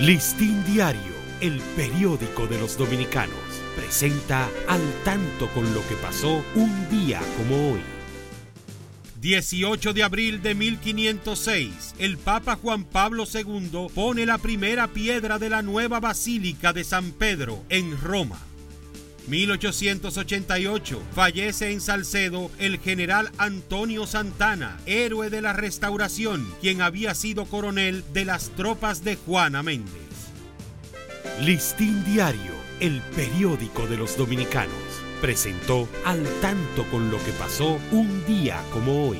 Listín Diario, el periódico de los dominicanos, presenta al tanto con lo que pasó un día como hoy. 18 de abril de 1506, el Papa Juan Pablo II pone la primera piedra de la nueva Basílica de San Pedro en Roma. 1888 fallece en Salcedo el general Antonio Santana, héroe de la restauración, quien había sido coronel de las tropas de Juana Méndez. Listín Diario, el periódico de los dominicanos, presentó al tanto con lo que pasó un día como hoy.